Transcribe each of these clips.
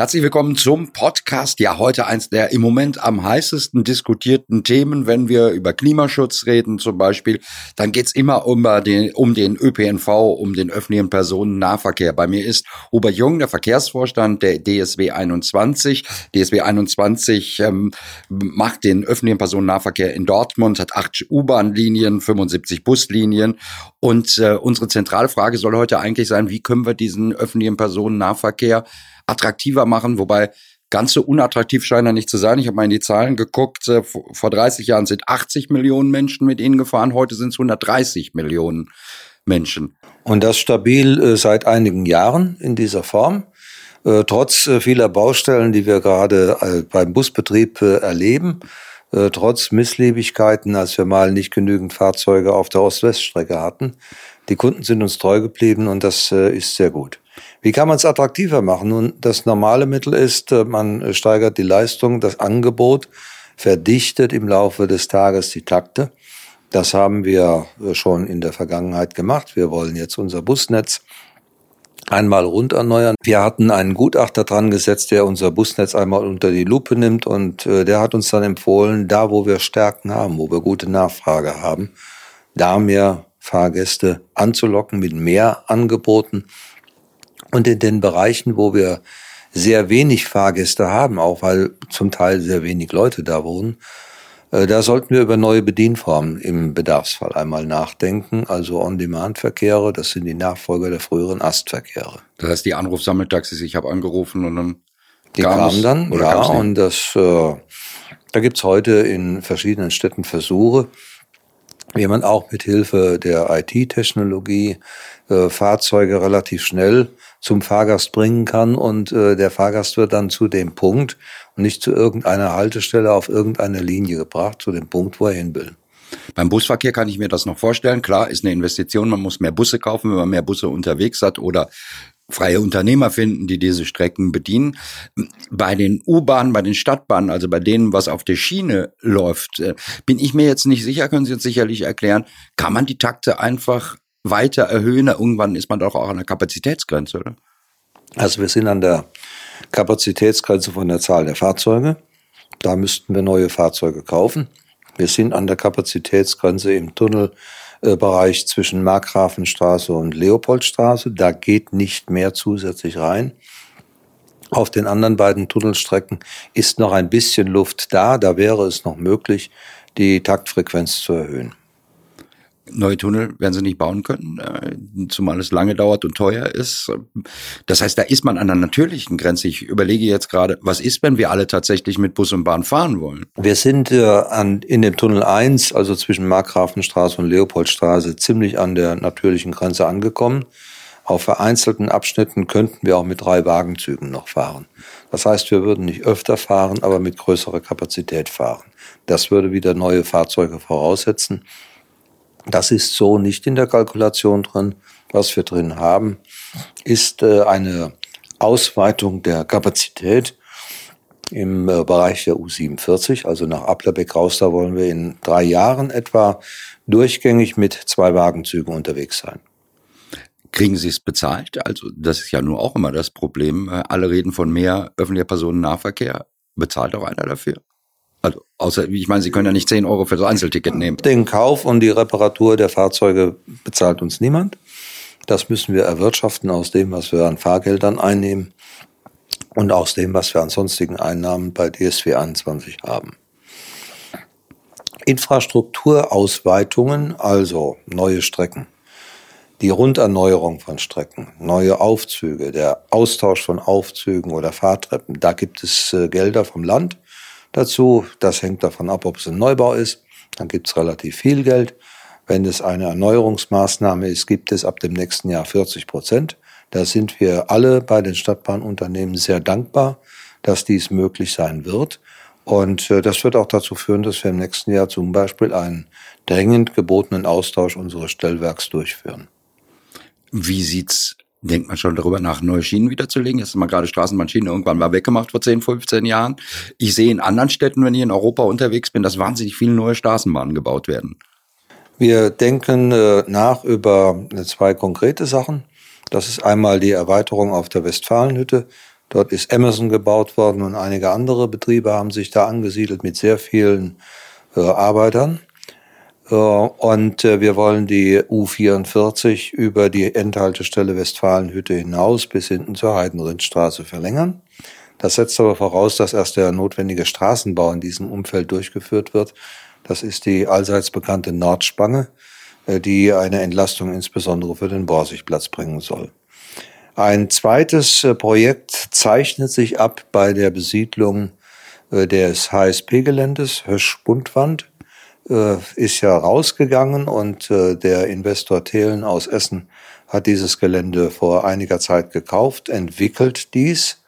Herzlich willkommen zum Podcast. Ja, heute eins der im Moment am heißesten diskutierten Themen, wenn wir über Klimaschutz reden zum Beispiel, dann geht's immer um den, um den ÖPNV, um den öffentlichen Personennahverkehr. Bei mir ist Hubert Jung, der Verkehrsvorstand der DSW 21. DSW 21 ähm, macht den öffentlichen Personennahverkehr in Dortmund, hat acht U-Bahn-Linien, 75 Buslinien. Und äh, unsere zentrale Frage soll heute eigentlich sein, wie können wir diesen öffentlichen Personennahverkehr attraktiver machen, wobei ganz so unattraktiv scheint er nicht zu sein. Ich habe mal in die Zahlen geguckt. Äh, vor 30 Jahren sind 80 Millionen Menschen mit ihnen gefahren, heute sind es 130 Millionen Menschen. Und das stabil äh, seit einigen Jahren in dieser Form. Äh, trotz vieler Baustellen, die wir gerade beim Busbetrieb erleben, trotz Misslebigkeiten, als wir mal nicht genügend Fahrzeuge auf der Ost-West-Strecke hatten. Die Kunden sind uns treu geblieben und das ist sehr gut. Wie kann man es attraktiver machen? Nun, das normale Mittel ist, äh, man steigert die Leistung, das Angebot, verdichtet im Laufe des Tages die Takte. Das haben wir äh, schon in der Vergangenheit gemacht. Wir wollen jetzt unser Busnetz einmal rund erneuern. Wir hatten einen Gutachter dran gesetzt, der unser Busnetz einmal unter die Lupe nimmt und äh, der hat uns dann empfohlen, da wo wir Stärken haben, wo wir gute Nachfrage haben, da mehr Fahrgäste anzulocken mit mehr Angeboten und in den Bereichen, wo wir sehr wenig Fahrgäste haben, auch weil zum Teil sehr wenig Leute da wohnen, äh, da sollten wir über neue Bedienformen im Bedarfsfall einmal nachdenken. Also On-Demand-Verkehre, das sind die Nachfolger der früheren Astverkehre. Das heißt, die Anrufsammeltaxis, ich habe angerufen und dann die kamen dann, ja, und das, äh, da gibt's heute in verschiedenen Städten Versuche, wie man auch mit Hilfe der IT-Technologie äh, Fahrzeuge relativ schnell zum Fahrgast bringen kann und äh, der Fahrgast wird dann zu dem Punkt und nicht zu irgendeiner Haltestelle auf irgendeiner Linie gebracht, zu dem Punkt, wo er hin will. Beim Busverkehr kann ich mir das noch vorstellen. Klar, ist eine Investition. Man muss mehr Busse kaufen, wenn man mehr Busse unterwegs hat oder freie Unternehmer finden, die diese Strecken bedienen. Bei den U-Bahnen, bei den Stadtbahnen, also bei denen, was auf der Schiene läuft, äh, bin ich mir jetzt nicht sicher, können Sie uns sicherlich erklären, kann man die Takte einfach weiter erhöhen. Irgendwann ist man doch auch an der Kapazitätsgrenze, oder? Also wir sind an der Kapazitätsgrenze von der Zahl der Fahrzeuge. Da müssten wir neue Fahrzeuge kaufen. Wir sind an der Kapazitätsgrenze im Tunnelbereich zwischen Markgrafenstraße und Leopoldstraße. Da geht nicht mehr zusätzlich rein. Auf den anderen beiden Tunnelstrecken ist noch ein bisschen Luft da. Da wäre es noch möglich, die Taktfrequenz zu erhöhen neue Tunnel werden sie nicht bauen können, äh, zumal es lange dauert und teuer ist. Das heißt, da ist man an der natürlichen Grenze. Ich überlege jetzt gerade, was ist, wenn wir alle tatsächlich mit Bus und Bahn fahren wollen? Wir sind äh, an, in dem Tunnel 1, also zwischen Markgrafenstraße und Leopoldstraße, ziemlich an der natürlichen Grenze angekommen. Auf vereinzelten Abschnitten könnten wir auch mit drei Wagenzügen noch fahren. Das heißt, wir würden nicht öfter fahren, aber mit größerer Kapazität fahren. Das würde wieder neue Fahrzeuge voraussetzen. Das ist so nicht in der Kalkulation drin. Was wir drin haben, ist äh, eine Ausweitung der Kapazität im äh, Bereich der U47, also nach Applerbeck raus, da wollen wir in drei Jahren etwa durchgängig mit zwei Wagenzügen unterwegs sein. Kriegen Sie es bezahlt? Also das ist ja nur auch immer das Problem. Äh, alle reden von mehr öffentlicher Personennahverkehr. Bezahlt auch einer dafür? Also, außer, ich meine, Sie können ja nicht 10 Euro für so ein Einzelticket nehmen. Den Kauf und die Reparatur der Fahrzeuge bezahlt uns niemand. Das müssen wir erwirtschaften aus dem, was wir an Fahrgeldern einnehmen und aus dem, was wir an sonstigen Einnahmen bei DSW 21 haben. Infrastrukturausweitungen, also neue Strecken, die Runderneuerung von Strecken, neue Aufzüge, der Austausch von Aufzügen oder Fahrtreppen, da gibt es äh, Gelder vom Land dazu. Das hängt davon ab, ob es ein Neubau ist. Dann gibt es relativ viel Geld. Wenn es eine Erneuerungsmaßnahme ist, gibt es ab dem nächsten Jahr 40 Prozent. Da sind wir alle bei den Stadtbahnunternehmen sehr dankbar, dass dies möglich sein wird. Und äh, das wird auch dazu führen, dass wir im nächsten Jahr zum Beispiel einen dringend gebotenen Austausch unseres Stellwerks durchführen. Wie sieht's Denkt man schon darüber nach, neue Schienen wiederzulegen? Jetzt haben wir gerade Straßenbahnschienen irgendwann mal weggemacht vor 10, 15 Jahren. Ich sehe in anderen Städten, wenn ich in Europa unterwegs bin, dass wahnsinnig viele neue Straßenbahnen gebaut werden. Wir denken äh, nach über zwei konkrete Sachen. Das ist einmal die Erweiterung auf der Westfalenhütte. Dort ist Amazon gebaut worden und einige andere Betriebe haben sich da angesiedelt mit sehr vielen äh, Arbeitern. Äh, und äh, wir wollen die U44 über die Endhaltestelle Westfalenhütte hinaus bis hinten zur Heidenrindstraße verlängern. Das setzt aber voraus, dass erst der notwendige Straßenbau in diesem Umfeld durchgeführt wird. Das ist die allseits bekannte Nordspange, äh, die eine Entlastung insbesondere für den Borsigplatz bringen soll. Ein zweites Projekt zeichnet sich ab bei der Besiedlung des HSP-Geländes Hösch-Bundwand äh, ist ja rausgegangen und äh, der Investor Thelen aus Essen hat dieses Gelände vor einiger Zeit gekauft, entwickelt dies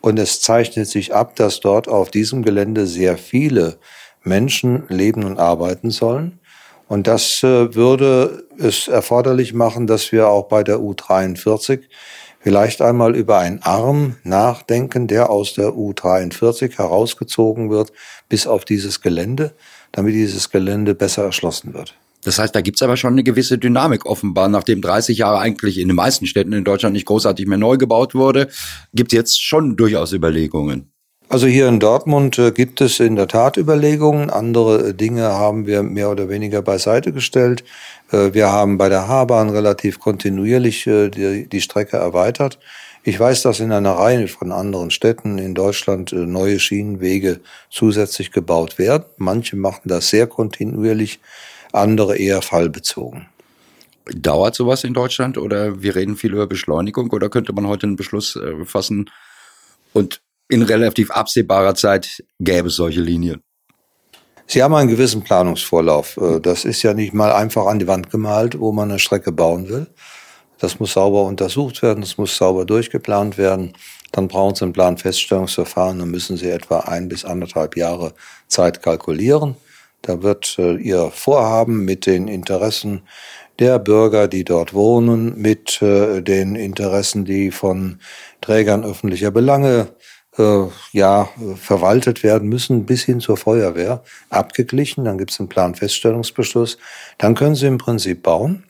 und es zeichnet sich ab, dass dort auf diesem Gelände sehr viele Menschen leben und arbeiten sollen. Und das äh, würde es erforderlich machen, dass wir auch bei der U43 vielleicht einmal über einen Arm nachdenken, der aus der U43 herausgezogen wird bis auf dieses Gelände damit dieses Gelände besser erschlossen wird. Das heißt, da gibt's aber schon eine gewisse Dynamik offenbar. Nachdem 30 Jahre eigentlich in den meisten Städten in Deutschland nicht großartig mehr neu gebaut wurde, gibt's jetzt schon durchaus Überlegungen. Also hier in Dortmund äh, gibt es in der Tat Überlegungen. Andere äh, Dinge haben wir mehr oder weniger beiseite gestellt. Äh, wir haben bei der H-Bahn relativ kontinuierlich die, die Strecke erweitert. Ich weiß, dass in einer Reihe von anderen Städten in Deutschland äh, neue Schienenwege zusätzlich gebaut werden. Manche machen das sehr kontinuierlich, andere eher fallbezogen. Dauert sowas in Deutschland oder wir reden viel über Beschleunigung oder könnte man heute einen Beschluss äh, fassen und in relativ absehbarer Zeit gäbe es solche Linien? Sie haben einen gewissen Planungsvorlauf. Äh, das ist ja nicht mal einfach an die Wand gemalt, wo man eine Strecke bauen will. Das muss sauber untersucht werden, das muss sauber durchgeplant werden. Dann brauchen Sie ein Planfeststellungsverfahren, dann müssen Sie etwa ein bis anderthalb Jahre Zeit kalkulieren. Da wird äh, Ihr Vorhaben mit den Interessen der Bürger, die dort wohnen, mit äh, den Interessen, die von Trägern öffentlicher Belange äh, ja verwaltet werden müssen, bis hin zur Feuerwehr abgeglichen. Dann gibt es einen Planfeststellungsbeschluss. Dann können Sie im Prinzip bauen.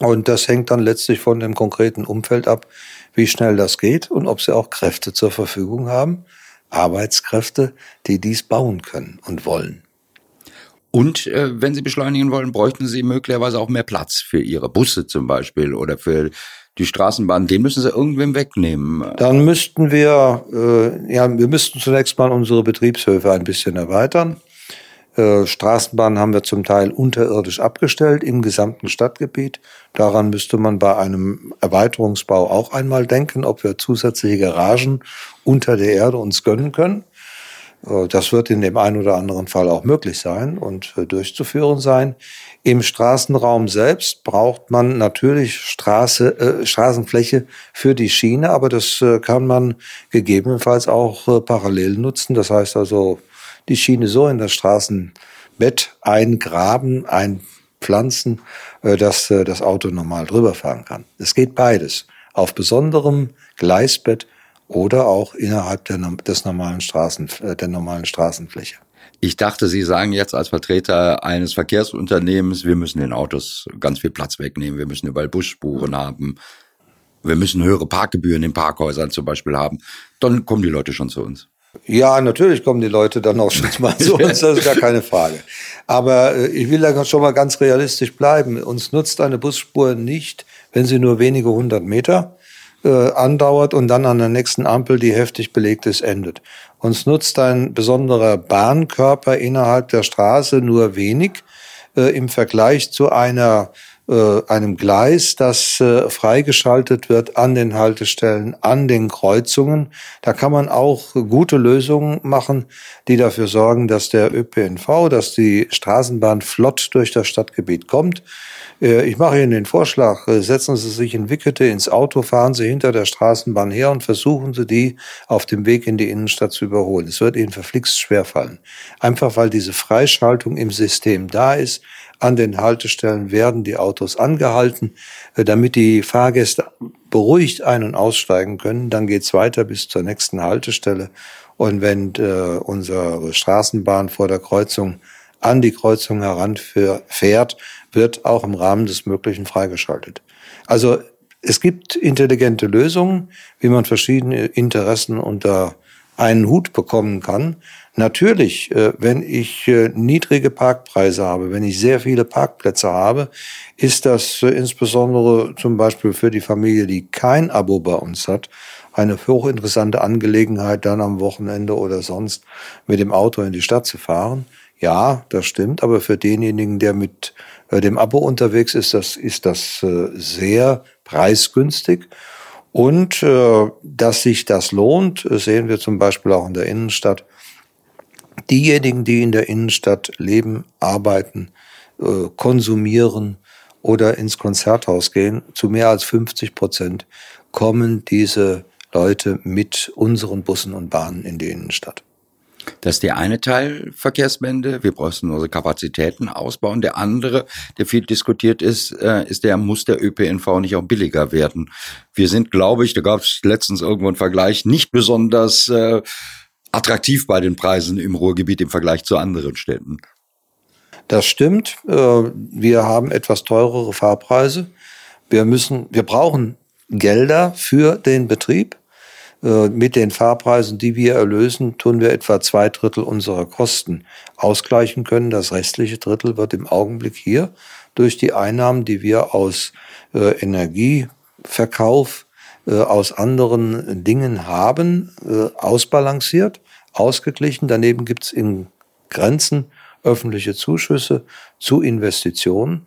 Und das hängt dann letztlich von dem konkreten Umfeld ab, wie schnell das geht und ob sie auch Kräfte zur Verfügung haben, Arbeitskräfte, die dies bauen können und wollen. Und äh, wenn Sie beschleunigen wollen, bräuchten Sie möglicherweise auch mehr Platz für Ihre Busse zum Beispiel oder für die Straßenbahn. Den müssen Sie irgendwem wegnehmen. Dann müssten wir, äh, ja, wir müssten zunächst mal unsere Betriebshöfe ein bisschen erweitern. Äh, Straßenbahnen haben wir zum Teil unterirdisch abgestellt im gesamten Stadtgebiet. Daran müsste man bei einem Erweiterungsbau auch einmal denken, ob wir zusätzliche Garagen unter der Erde uns gönnen können. Äh, das wird in dem einen oder anderen Fall auch möglich sein und äh, durchzuführen sein. Im Straßenraum selbst braucht man natürlich Straße, Straßenfläche für die Schiene, aber das kann man gegebenenfalls auch parallel nutzen. Das heißt also, die Schiene so in das Straßenbett eingraben, einpflanzen, äh, dass äh, das Auto normal drüber fahren kann. Es geht beides. Auf besonderem Gleisbett oder auch innerhalb der, des normalen Straßen, äh, der normalen Straßenfläche. Ich dachte, Sie sagen jetzt als Vertreter eines Verkehrsunternehmens, wir müssen den Autos ganz viel Platz wegnehmen, wir müssen überall Busspuren haben, wir müssen höhere Parkgebühren in Parkhäusern zum Beispiel haben. Dann kommen die Leute schon zu uns. Ja, natürlich kommen die Leute dann auch schon mal zu uns, das ist gar keine Frage. Aber äh, ich will da schon mal ganz realistisch bleiben. Uns nutzt eine Busspur nicht, wenn sie nur wenige hundert Meter äh, andauert und dann an der nächsten Ampel, die heftig belegt ist, endet. Uns nutzt ein besonderer Bahnkörper innerhalb der Straße nur wenig äh, im Vergleich zu einer einem Gleis, das äh, freigeschaltet wird an den Haltestellen, an den Kreuzungen. Da kann man auch gute Lösungen machen, die dafür sorgen, dass der ÖPNV, dass die Straßenbahn flott durch das Stadtgebiet kommt. Äh, ich mache Ihnen den Vorschlag, äh, setzen Sie sich in Wickete ins Auto, fahren Sie hinter der Straßenbahn her und versuchen Sie die auf dem Weg in die Innenstadt zu überholen. Es wird Ihnen verflixt schwerfallen. Einfach weil diese Freischaltung im System da ist, An den Haltestellen werden die Autos angehalten, äh, damit die Fahrgäste beruhigt ein- und aussteigen können. Dann geht's weiter bis zur nächsten Haltestelle. Und wenn äh, unsere Straßenbahn vor der Kreuzung an die Kreuzung heranfährt, wird auch im Rahmen des Möglichen freigeschaltet. Also es gibt intelligente Lösungen, wie man verschiedene Interessen unter einen Hut bekommen kann. Natürlich, äh, wenn ich äh, niedrige Parkpreise habe, wenn ich sehr viele Parkplätze habe, ist das äh, insbesondere zum Beispiel für die Familie, die kein Abo bei uns hat, eine hochinteressante Angelegenheit, dann am Wochenende oder sonst mit dem Auto in die Stadt zu fahren. Ja, das stimmt, aber für denjenigen, der mit dem Abo unterwegs ist, das ist das sehr preisgünstig. Und dass sich das lohnt, sehen wir zum Beispiel auch in der Innenstadt. Diejenigen, die in der Innenstadt leben, arbeiten, äh, konsumieren oder ins Konzerthaus gehen, zu mehr als 50 Prozent kommen diese Leute mit unseren Bussen und Bahnen in die Innenstadt. Das ist der eine Teil Verkehrswende. Wir brauchen unsere Kapazitäten ausbauen. Der andere, der viel diskutiert ist, äh, ist der, muss der ÖPNV nicht auch billiger werden? Wir sind, glaube ich, da gab es letztens irgendwo einen Vergleich, nicht besonders äh, attraktiv bei den Preisen im Ruhrgebiet im Vergleich zu anderen Städten. Das stimmt. Äh, wir haben etwas teurere Fahrpreise. Wir müssen, wir brauchen Gelder für den Betrieb. Äh, mit den Fahrpreisen, die wir erlösen, tun wir etwa zwei Drittel unserer Kosten ausgleichen können. Das restliche Drittel wird im Augenblick hier durch die Einnahmen, die wir aus äh, Energieverkauf, aus anderen Dingen haben, ausbalanciert, ausgeglichen. Daneben gibt es in Grenzen öffentliche Zuschüsse zu Investitionen.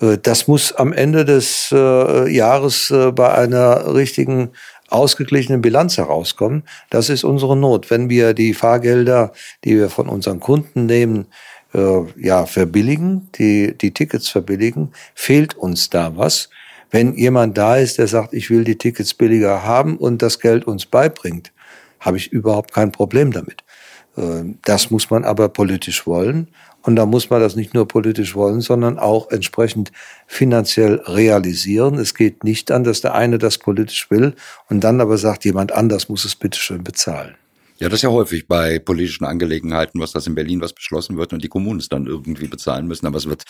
Äh, das muss am Ende des äh, Jahres bei einer richtigen ausgeglichenen Bilanz herauskommen. Das ist unsere Not. Wenn wir die Fahrgelder, die wir von unseren Kunden nehmen, äh, ja, verbilligen, die, die Tickets verbilligen, fehlt uns da was. Wenn jemand da ist, der sagt, ich will die Tickets billiger haben und das Geld uns beibringt, habe ich überhaupt kein Problem damit. Äh, das muss man aber politisch wollen. Und da muss man das nicht nur politisch wollen, sondern auch entsprechend finanziell realisieren. Es geht nicht an, dass der eine das politisch will und dann aber sagt, jemand anders muss es bitteschön bezahlen. Ja, das ist ja häufig bei politischen Angelegenheiten, was das in Berlin was beschlossen wird und die Kommunen es dann irgendwie bezahlen müssen, aber es wird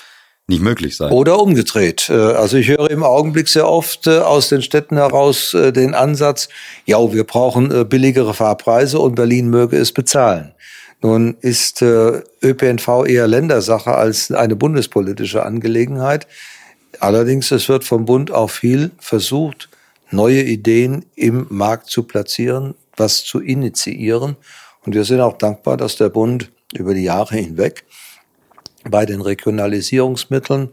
nicht möglich sein. Oder umgedreht. Äh, also ich höre im Augenblick sehr oft äh, aus den Städten heraus äh, den Ansatz, ja, wir brauchen billigere Fahrpreise und Berlin möge es bezahlen. Nun ist ÖPNV eher Ländersache als eine bundespolitische Angelegenheit. Allerdings, es wird vom Bund auch viel versucht, neue Ideen im Markt zu platzieren, was zu initiieren. Und wir sind auch dankbar, dass der Bund über die Jahre hinweg bei den Regionalisierungsmitteln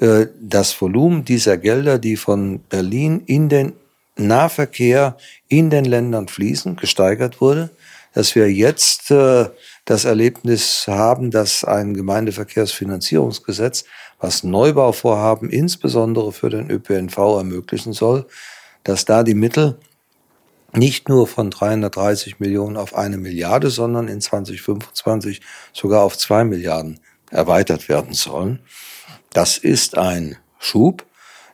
äh, das Volumen dieser Gelder, die von Berlin in den Nahverkehr in den Ländern fließen, gesteigert wurde dass wir jetzt äh, das Erlebnis haben, dass ein Gemeindeverkehrsfinanzierungsgesetz, was Neubauvorhaben insbesondere für den ÖPNV ermöglichen soll, dass da die Mittel nicht nur von 330 Millionen auf eine Milliarde, sondern in 2025 sogar auf zwei Milliarden erweitert werden sollen. Das ist ein Schub,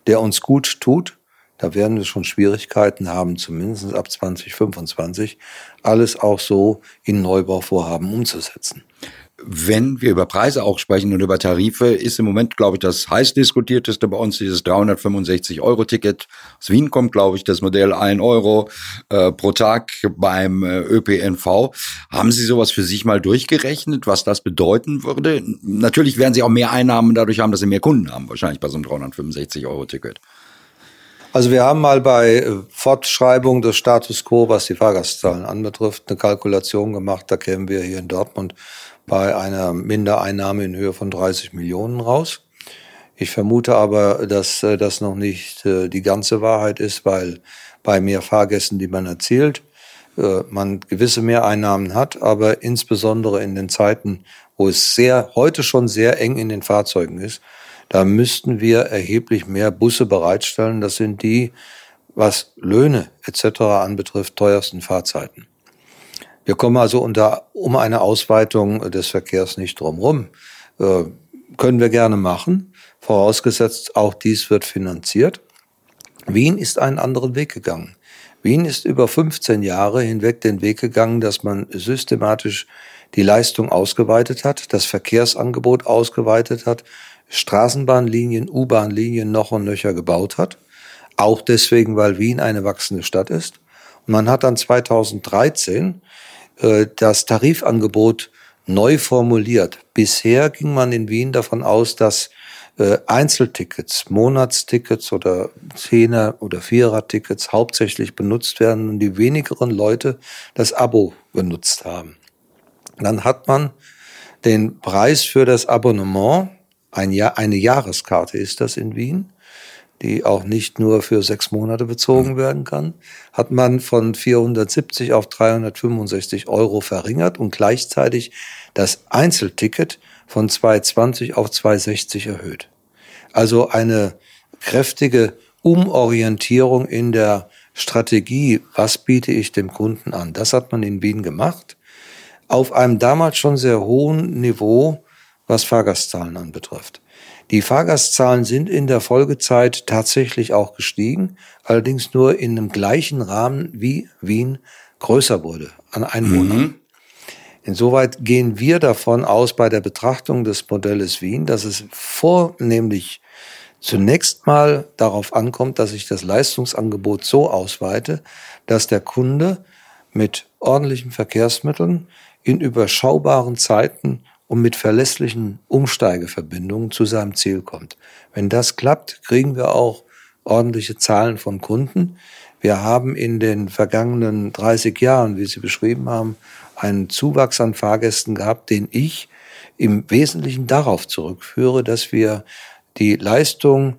der uns gut tut, da werden wir schon Schwierigkeiten haben, zumindest ab 2025, alles auch so in Neubauvorhaben umzusetzen. Wenn wir über Preise auch sprechen und über Tarife, ist im Moment, glaube ich, das heiß diskutierteste bei uns dieses 365-Euro-Ticket. Aus Wien kommt, glaube ich, das Modell 1 Euro äh, pro Tag beim äh, ÖPNV. Haben Sie sowas für sich mal durchgerechnet, was das bedeuten würde? Natürlich werden Sie auch mehr Einnahmen dadurch haben, dass Sie mehr Kunden haben, wahrscheinlich bei so einem 365-Euro-Ticket. Also wir haben mal bei äh, Fortschreibung des Status quo, was die Fahrgastzahlen anbetrifft, eine Kalkulation gemacht. Da kämen wir hier in Dortmund bei einer Mindereinnahme in Höhe von 30 Millionen raus. Ich vermute aber, dass äh, das noch nicht äh, die ganze Wahrheit ist, weil bei mehr Fahrgästen, die man erzielt, man gewisse Mehreinnahmen hat, aber insbesondere in den Zeiten, wo es sehr, heute schon sehr eng in den Fahrzeugen ist, da müssten wir erheblich mehr Busse bereitstellen. Das sind die, was Löhne etc. anbetrifft, teuersten Fahrzeiten. Wir kommen also unter, um eine Ausweitung des Verkehrs nicht drumherum. Äh, können wir gerne machen, vorausgesetzt auch dies wird finanziert. Wien ist einen anderen Weg gegangen. Wien ist über 15 Jahre hinweg den Weg gegangen, dass man systematisch die Leistung ausgeweitet hat, das Verkehrsangebot ausgeweitet hat, Straßenbahnlinien, U-Bahnlinien noch und nöcher gebaut hat. Auch deswegen, weil Wien eine wachsende Stadt ist. Und man hat dann 2013 äh, das Tarifangebot neu formuliert. Bisher ging man in Wien davon aus, dass äh, Einzeltickets, Monatstickets oder Zehner- oder Vierer-Tickets hauptsächlich benutzt werden und die wenigeren Leute das Abo benutzt haben. Dann hat man den Preis für das Abonnement, ein Jahr, eine Jahreskarte ist das in Wien, die auch nicht nur für sechs Monate bezogen werden kann, hat man von 470 auf 365 Euro verringert und gleichzeitig das Einzelticket von 220 auf 260 erhöht. Also eine kräftige Umorientierung in der Strategie, was biete ich dem Kunden an. Das hat man in Wien gemacht, auf einem damals schon sehr hohen Niveau, was Fahrgastzahlen anbetrifft. Die Fahrgastzahlen sind in der Folgezeit tatsächlich auch gestiegen, allerdings nur in einem gleichen Rahmen wie Wien größer wurde an Einwohnern. Mhm. Insoweit gehen wir davon aus bei der Betrachtung des Modells Wien, dass es vornehmlich zunächst mal darauf ankommt, dass ich das Leistungsangebot so ausweite, dass der Kunde mit ordentlichen Verkehrsmitteln in überschaubaren Zeiten und mit verlässlichen Umsteigeverbindungen zu seinem Ziel kommt. Wenn das klappt, kriegen wir auch ordentliche Zahlen von Kunden. Wir haben in den vergangenen 30 Jahren, wie Sie beschrieben haben, einen Zuwachs an Fahrgästen gehabt, den ich im Wesentlichen darauf zurückführe, dass wir die Leistung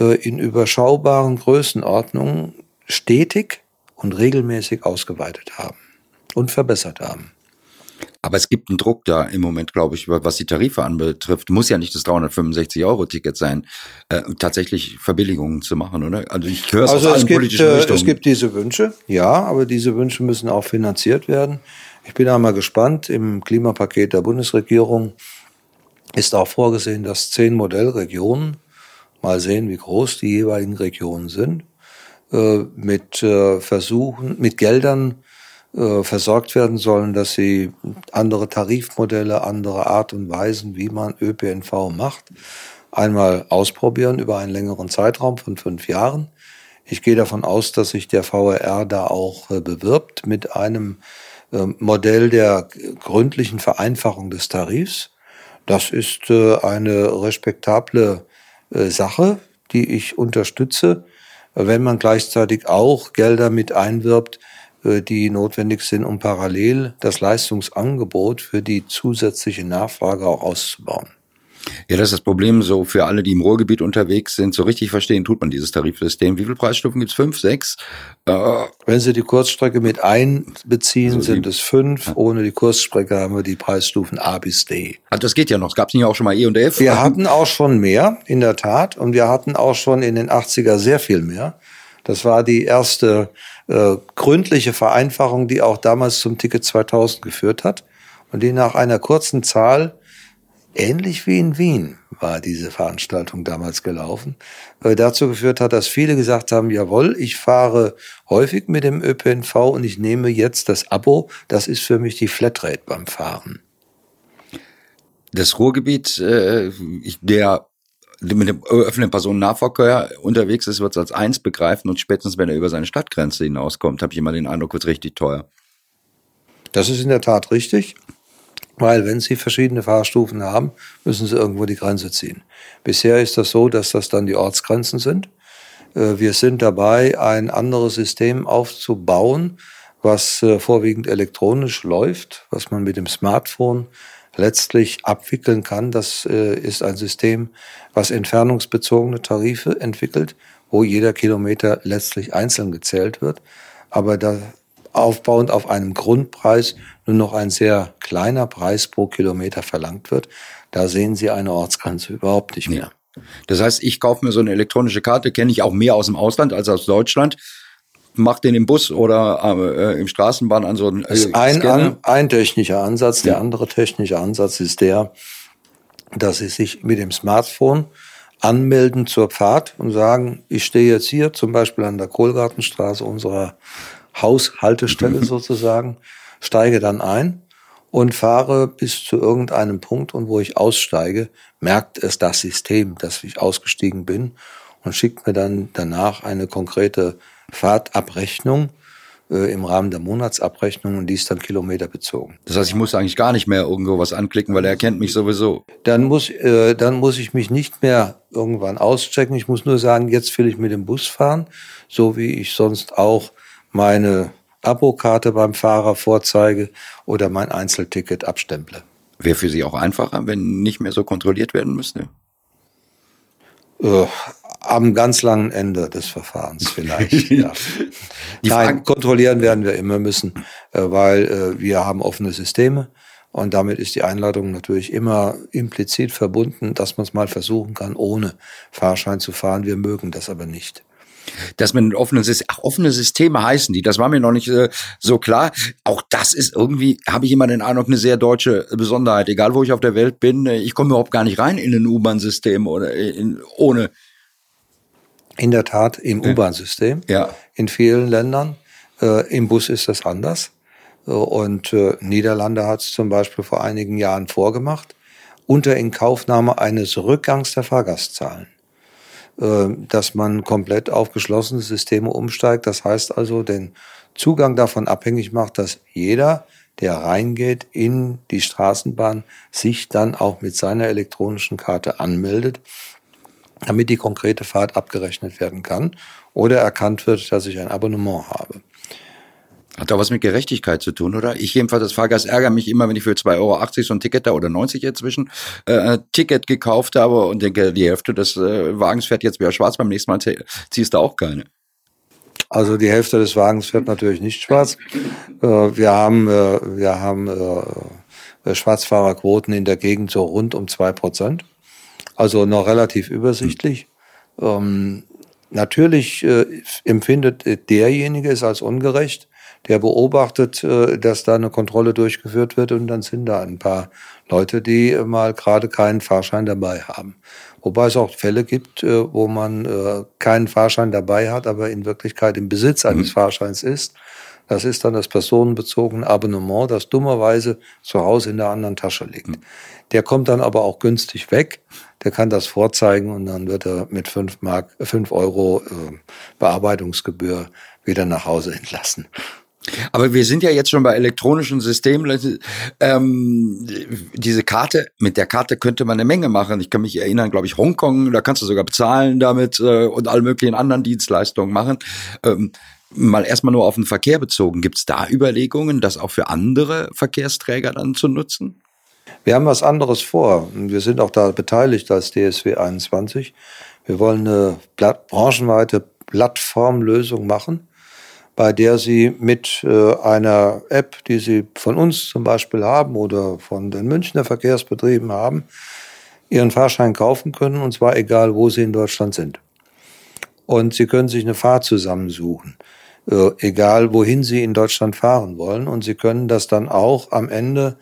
äh, in überschaubaren Größenordnungen stetig und regelmäßig ausgeweitet haben und verbessert haben. Aber es gibt einen Druck da im Moment, glaube ich, was die Tarife anbetrifft. Muss ja nicht das 365-Euro-Ticket sein, äh, tatsächlich Verbilligungen zu machen, oder? Also ich höre es also aus allen gibt, politischen äh, Richtungen. Es gibt diese Wünsche, ja, aber diese Wünsche müssen auch finanziert werden. Ich bin einmal gespannt. Im Klimapaket der Bundesregierung ist auch vorgesehen, dass zehn Modellregionen, mal sehen, wie groß die jeweiligen Regionen sind, äh, mit äh, Versuchen, mit Geldern äh, versorgt werden sollen, dass sie andere Tarifmodelle, andere Art und Weisen, wie man ÖPNV macht, einmal ausprobieren über einen längeren Zeitraum von fünf Jahren. Ich gehe davon aus, dass sich der VRR da auch bewirbt mit einem ähm, Modell der gründlichen Vereinfachung des Tarifs. Das ist äh, eine respektable äh, Sache, die ich unterstütze, wenn man gleichzeitig auch Gelder mit einwirbt, äh, die notwendig sind, um parallel das Leistungsangebot für die zusätzliche Nachfrage auch auszubauen. Ja, das ist das Problem so für alle, die im Ruhrgebiet unterwegs sind. So richtig verstehen tut man dieses Tarifsystem. Wie viele Preisstufen gibt's? Fünf, sechs? Äh, Wenn Sie die Kurzstrecke mit einbeziehen, also sind es fünf. Ja. Ohne die Kurzstrecke haben wir die Preisstufen A bis D. Also das geht ja noch. Gab's nicht auch schon mal E und F? Wir hatten auch schon mehr, in der Tat. Und wir hatten auch schon in den 80er sehr viel mehr. Das war die erste äh, gründliche Vereinfachung, die auch damals zum Ticket 2000 geführt hat und die nach einer kurzen Zahl ähnlich wie in Wien war diese Veranstaltung damals gelaufen, äh, dazu geführt hat, dass viele gesagt haben, jawohl, ich fahre häufig mit dem ÖPNV und ich nehme jetzt das Abo, das ist für mich die Flatrate beim Fahren. Das Ruhrgebiet, äh, der mit dem öffentlichen Personennahverkehr unterwegs ist, wird es als eins begreifen und spätestens, wenn er über seine Stadtgrenze hinauskommt, habe ich immer den Eindruck, wird richtig teuer. Das ist in der Tat richtig. Weil wenn Sie verschiedene Fahrstufen haben, müssen Sie irgendwo die Grenze ziehen. Bisher ist das so, dass das dann die Ortsgrenzen sind. Äh, wir sind dabei, ein anderes System aufzubauen, was äh, vorwiegend elektronisch läuft, was man mit dem Smartphone letztlich abwickeln kann. Das äh, ist ein System, was entfernungsbezogene Tarife entwickelt, wo jeder Kilometer letztlich einzeln gezählt wird. Aber da aufbauend auf einem Grundpreis nur noch ein sehr kleiner Preis pro Kilometer verlangt wird. Da sehen Sie eine Ortsgrenze überhaupt nicht mehr. Ja. Das heißt, ich kaufe mir so eine elektronische Karte, kenne ich auch mehr aus dem Ausland als aus Deutschland. Mach den im Bus oder äh, im Straßenbahn an so einen äh, ist ein, an, ein technischer Ansatz. Der ja. andere technische Ansatz ist der, dass sie sich mit dem Smartphone anmelden zur Fahrt und sagen, ich stehe jetzt hier zum Beispiel an der Kohlgartenstraße unserer Haushaltestelle sozusagen, steige dann ein und fahre bis zu irgendeinem Punkt und wo ich aussteige, merkt es das System, dass ich ausgestiegen bin und schickt mir dann danach eine konkrete Fahrtabrechnung äh, im Rahmen der Monatsabrechnung und die ist dann kilometerbezogen. Das heißt, ich muss eigentlich gar nicht mehr irgendwo was anklicken, weil er kennt mich sowieso. Dann muss, äh, dann muss ich mich nicht mehr irgendwann auschecken. Ich muss nur sagen, jetzt will ich mit dem Bus fahren, so wie ich sonst auch meine Abokarte beim Fahrer vorzeige oder mein Einzelticket abstemple. Wäre für Sie auch einfacher, wenn nicht mehr so kontrolliert werden müsste? Äh, am ganz langen Ende des Verfahrens vielleicht. ja. Nein, kontrollieren werden wir immer müssen, äh, weil äh, wir haben offene Systeme und damit ist die Einladung natürlich immer implizit verbunden, dass man es mal versuchen kann, ohne Fahrschein zu fahren. Wir mögen das aber nicht dass man offene, ach, offene Systeme heißen die. Das war mir noch nicht äh, so klar. Auch das ist irgendwie, habe ich immer den Eindruck, eine sehr deutsche Besonderheit. Egal, wo ich auf der Welt bin, äh, ich komme überhaupt gar nicht rein in ein U-Bahn-System oder in, ohne. In der Tat im U-Bahn-System. Ja. In vielen Ländern. Äh, Im Bus ist das anders. Und äh, Niederlande hat es zum Beispiel vor einigen Jahren vorgemacht, unter Inkaufnahme eines Rückgangs der Fahrgastzahlen. Äh, dass man komplett auf geschlossene Systeme umsteigt. Das heißt also, den Zugang davon abhängig macht, dass jeder, der reingeht in die Straßenbahn, sich dann auch mit seiner elektronischen Karte anmeldet, damit die konkrete Fahrt abgerechnet werden kann oder erkannt wird, dass ich ein Abonnement habe. Hat doch was mit Gerechtigkeit zu tun, oder? Ich jedenfalls als Fahrgast ärgere mich immer, wenn ich für 2,80 Euro so ein Ticket da oder 90 inzwischen äh, Ticket gekauft habe und denke, die Hälfte des äh, Wagens fährt jetzt wieder schwarz, beim nächsten Mal ziehst du auch keine. Also die Hälfte des Wagens fährt natürlich nicht schwarz. Äh, wir haben, äh, wir haben äh, Schwarzfahrerquoten in der Gegend so rund um zwei Prozent. Also noch relativ übersichtlich. Ähm, natürlich äh, empfindet derjenige es als ungerecht, der beobachtet, äh, dass da eine Kontrolle durchgeführt wird und dann sind da ein paar Leute, die mal gerade keinen Fahrschein dabei haben. Wobei es auch Fälle gibt, äh, wo man äh, keinen Fahrschein dabei hat, aber in Wirklichkeit im Besitz eines mhm. Fahrscheins ist. Das ist dann das personenbezogene Abonnement, das dummerweise zu Hause in der anderen Tasche liegt. Mhm. Der kommt dann aber auch günstig weg. Der kann das vorzeigen und dann wird er mit fünf Mark, fünf Euro Bearbeitungsgebühr wieder nach Hause entlassen. Aber wir sind ja jetzt schon bei elektronischen Systemen. Ähm, diese Karte, mit der Karte könnte man eine Menge machen. Ich kann mich erinnern, glaube ich, Hongkong, da kannst du sogar bezahlen damit äh, und alle möglichen anderen Dienstleistungen machen. Ähm, mal erstmal nur auf den Verkehr bezogen. Gibt es da Überlegungen, das auch für andere Verkehrsträger dann zu nutzen? Wir haben was anderes vor. Wir sind auch da beteiligt als DSW 21. Wir wollen eine branchenweite Plattformlösung machen bei der Sie mit äh, einer App, die Sie von uns zum Beispiel haben oder von den Münchner Verkehrsbetrieben haben, Ihren Fahrschein kaufen können, und zwar egal, wo Sie in Deutschland sind. Und Sie können sich eine Fahrt zusammensuchen, egal wohin Sie in Deutschland fahren wollen. Und Sie können das dann auch am Ende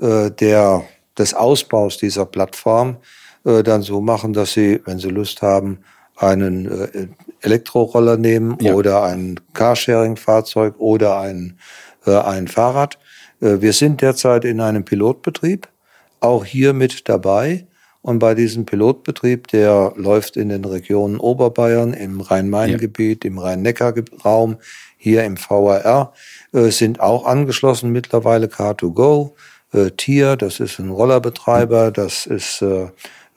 äh, der, des Ausbaus dieser Plattform äh, dann so machen, dass Sie, wenn Sie Lust haben, einen äh, Elektroroller nehmen ja. oder ein Carsharing-Fahrzeug oder ein, äh, ein Fahrrad. Äh, wir sind derzeit in einem Pilotbetrieb, auch hier mit dabei. Und bei diesem Pilotbetrieb, der läuft in den Regionen Oberbayern, im Rhein-Main-Gebiet, ja. im Rhein-Neckar-Raum, hier im VRR, äh, sind auch angeschlossen mittlerweile Car2Go, äh, Tier, das ist ein Rollerbetreiber, das ist äh,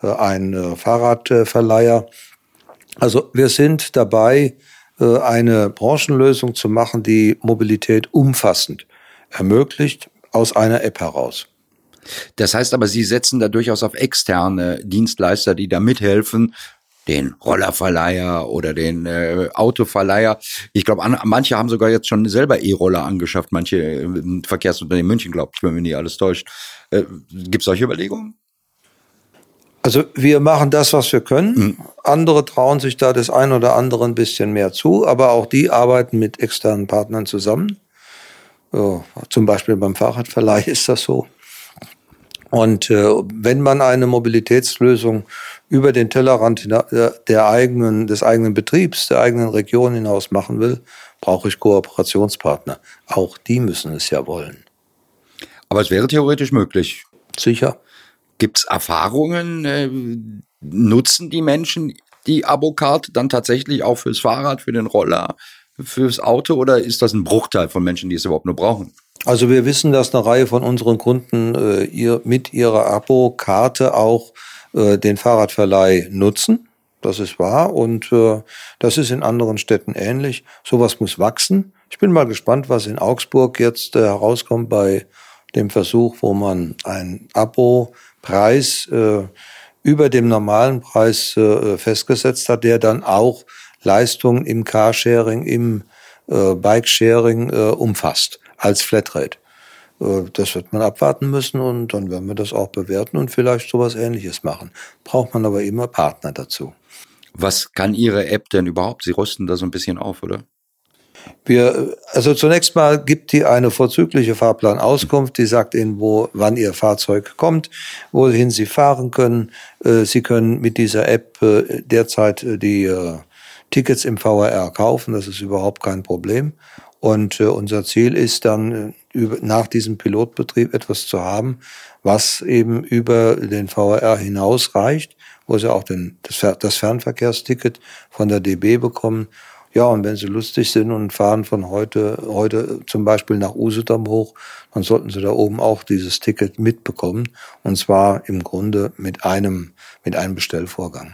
äh ein Fahrradverleiher. Also wir sind dabei, eine Branchenlösung zu machen, die Mobilität umfassend ermöglicht, aus einer App heraus. Das heißt aber, Sie setzen da durchaus auf externe Dienstleister, die da mithelfen, den Rollerverleiher oder den äh, Autoverleiher. Ich glaube, manche haben sogar jetzt schon selber E-Roller angeschafft, manche äh, Verkehrsunternehmen München, glaube ich, wenn mir nicht alles täuscht. Äh, Gibt es solche Überlegungen? Also wir machen das, was wir können. Mhm. Andere trauen sich da das ein oder andere ein bisschen mehr zu, aber auch die arbeiten mit externen Partnern zusammen. Ja, zum Beispiel beim Fahrradverleih ist das so. Und äh, wenn man eine Mobilitätslösung über den Tellerrand der eigenen, des eigenen Betriebs, der eigenen Region hinaus machen will, brauche ich Kooperationspartner. Auch die müssen es ja wollen. Aber es wäre theoretisch möglich. Sicher. Gibt es Erfahrungen? Äh, nutzen die Menschen die Abokarte dann tatsächlich auch fürs Fahrrad, für den Roller, fürs Auto oder ist das ein Bruchteil von Menschen, die es überhaupt nur brauchen? Also wir wissen, dass eine Reihe von unseren Kunden äh, ihr, mit ihrer Abokarte auch äh, den Fahrradverleih nutzen. Das ist wahr und äh, das ist in anderen Städten ähnlich. Sowas muss wachsen. Ich bin mal gespannt, was in Augsburg jetzt äh, herauskommt bei dem Versuch, wo man einen Abo-Preis äh, über dem normalen Preis äh, festgesetzt hat, der dann auch Leistungen im Carsharing, im äh, Bikesharing äh, umfasst als Flatrate. Äh, das wird man abwarten müssen und dann werden wir das auch bewerten und vielleicht sowas ähnliches machen. Braucht man aber immer Partner dazu. Was kann Ihre App denn überhaupt? Sie rüsten da so ein bisschen auf, oder? Wir, also zunächst mal gibt die eine vorzügliche Fahrplanauskunft, die sagt Ihnen, wo, wann Ihr Fahrzeug kommt, wohin Sie fahren können. Äh, Sie können mit dieser App äh, derzeit äh, die Tickets im VRR kaufen, das ist überhaupt kein Problem. Und unser Ziel ist dann, nach diesem Pilotbetrieb etwas zu haben, was eben über den VRR hinausreicht, wo Sie auch den, das Fernverkehrsticket von der DB bekommen ja, und wenn Sie lustig sind und fahren von heute, heute zum Beispiel nach Usedom hoch, dann sollten Sie da oben auch dieses Ticket mitbekommen. Und zwar im Grunde mit einem, mit einem Bestellvorgang.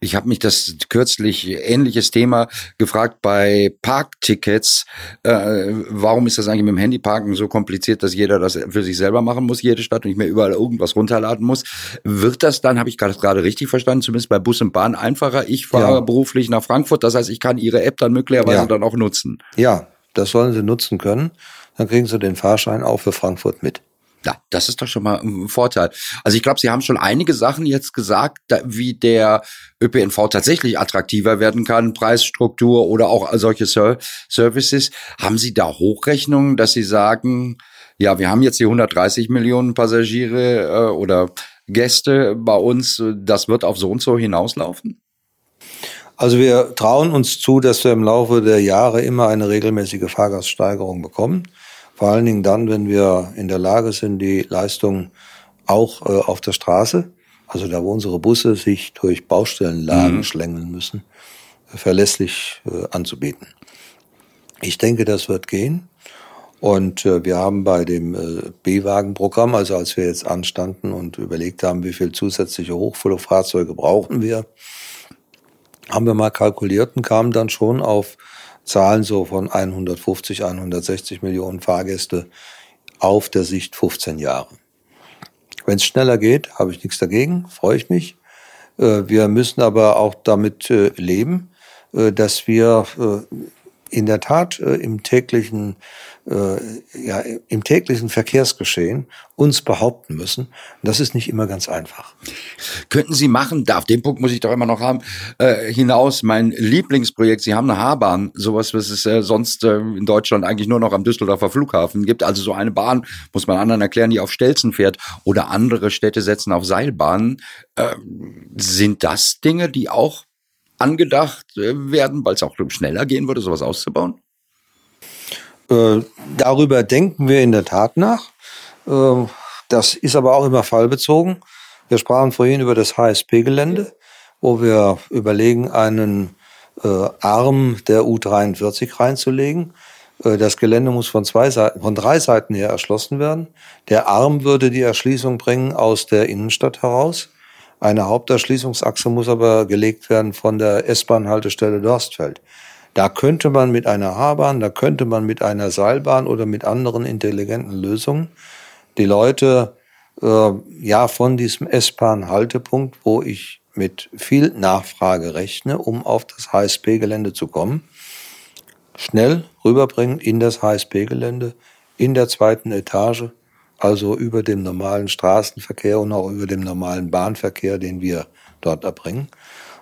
Ich habe mich das kürzlich ähnliches Thema gefragt bei Parktickets. Äh, warum ist das eigentlich mit dem Handyparken so kompliziert, dass jeder das für sich selber machen muss, jede Stadt und nicht mehr überall irgendwas runterladen muss? Wird das dann, habe ich gerade richtig verstanden, zumindest bei Bus und Bahn einfacher? Ich fahre ja. beruflich nach Frankfurt, das heißt, ich kann Ihre App dann möglicherweise ja. dann auch nutzen. Ja, das sollen Sie nutzen können. Dann kriegen Sie den Fahrschein auch für Frankfurt mit. Ja, das ist doch schon mal ein Vorteil. Also ich glaube, Sie haben schon einige Sachen jetzt gesagt, wie der ÖPNV tatsächlich attraktiver werden kann, Preisstruktur oder auch solche Services. Haben Sie da Hochrechnungen, dass Sie sagen, ja, wir haben jetzt die 130 Millionen Passagiere äh, oder Gäste bei uns, das wird auf so und so hinauslaufen? Also wir trauen uns zu, dass wir im Laufe der Jahre immer eine regelmäßige Fahrgaststeigerung bekommen. Vor allen Dingen dann, wenn wir in der Lage sind, die Leistung auch äh, auf der Straße, also da wo unsere Busse sich durch Baustellenlagen mhm. schlängeln müssen, verlässlich äh, anzubieten. Ich denke, das wird gehen. Und äh, wir haben bei dem äh, B-Wagen-Programm, also als wir jetzt anstanden und überlegt haben, wie viel zusätzliche Hochflugfahrzeuge brauchen wir, haben wir mal kalkuliert und kamen dann schon auf Zahlen so von 150, 160 Millionen Fahrgäste auf der Sicht 15 Jahre. Wenn es schneller geht, habe ich nichts dagegen, freue ich mich. Äh, wir müssen aber auch damit äh, leben, äh, dass wir in der Tat im täglichen ja, im täglichen Verkehrsgeschehen uns behaupten müssen. Das ist nicht immer ganz einfach. Könnten Sie machen, da auf den Punkt muss ich doch immer noch haben, äh, hinaus mein Lieblingsprojekt, Sie haben eine Haarbahn, sowas, was es äh, sonst äh, in Deutschland eigentlich nur noch am Düsseldorfer Flughafen gibt. Also so eine Bahn, muss man anderen erklären, die auf Stelzen fährt. Oder andere Städte setzen auf Seilbahnen. Äh, sind das Dinge, die auch angedacht äh, werden, weil es auch schneller gehen würde, sowas auszubauen? Äh, darüber denken wir in der Tat nach. Äh, das ist aber auch immer fallbezogen. Wir sprachen vorhin über das HSP-Gelände, wo wir überlegen, einen äh, Arm der U43 reinzulegen. Äh, das Gelände muss von zwei Seiten, von drei Seiten her erschlossen werden. Der Arm würde die Erschließung bringen aus der Innenstadt heraus. Eine Haupterschließungsachse muss aber gelegt werden von der S-Bahn-Haltestelle Dorstfeld. Da könnte man mit einer Haarbahn, da könnte man mit einer Seilbahn oder mit anderen intelligenten Lösungen die Leute äh, ja von diesem S-Bahn-Haltepunkt, wo ich mit viel Nachfrage rechne, um auf das HSP-Gelände zu kommen, schnell rüberbringen in das HSP-Gelände, in der zweiten Etage, also über dem normalen Straßenverkehr und auch über dem normalen Bahnverkehr, den wir dort erbringen.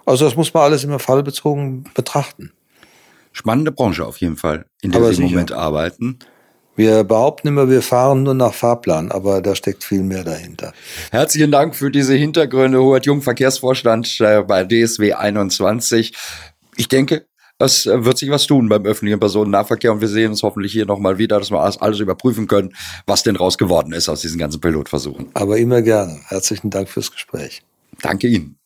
Also das muss man alles immer fallbezogen betrachten spannende Branche auf jeden Fall, in der Aber Sie im Moment arbeiten. Wir behaupten immer, wir fahren nur nach Fahrplan, aber da steckt viel mehr dahinter. Herzlichen Dank für diese Hintergründe, Hubert Jung, Verkehrsvorstand äh, bei DSW 21. Ich denke, es wird sich was tun beim öffentlichen Personennahverkehr und wir sehen uns hoffentlich hier nochmal wieder, dass wir alles überprüfen können, was denn raus geworden ist aus diesen ganzen Pilotversuchen. Aber immer gerne. Herzlichen Dank fürs Gespräch. Danke Ihnen.